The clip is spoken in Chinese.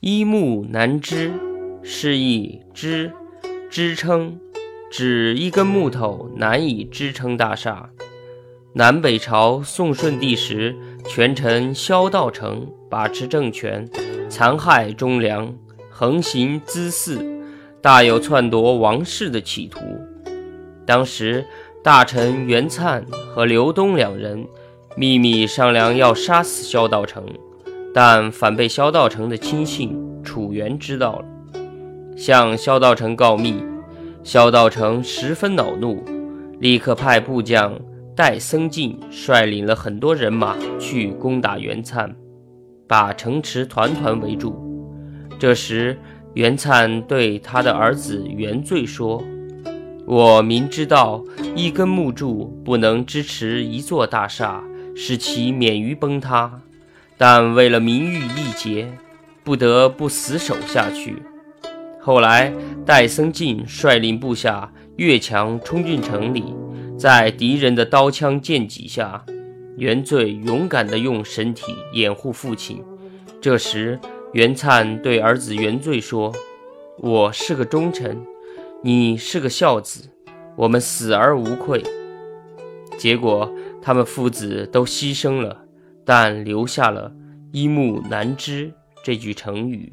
一木难支，是以支支撑，指一根木头难以支撑大厦。南北朝宋顺帝时，权臣萧道成把持政权，残害忠良，横行滋肆，大有篡夺王室的企图。当时，大臣袁粲和刘东两人秘密商量要杀死萧道成。但反被萧道成的亲信楚元知道了，向萧道成告密。萧道成十分恼怒，立刻派部将戴僧进率领了很多人马去攻打袁粲，把城池团团围住。这时，袁粲对他的儿子袁罪说：“我明知道一根木柱不能支持一座大厦，使其免于崩塌。”但为了名誉义节，不得不死守下去。后来，戴僧进率领部下越墙冲进城里，在敌人的刀枪剑戟下，元罪勇敢地用身体掩护父亲。这时，元灿对儿子元罪说：“我是个忠臣，你是个孝子，我们死而无愧。”结果，他们父子都牺牲了。但留下了“一目难知”这句成语。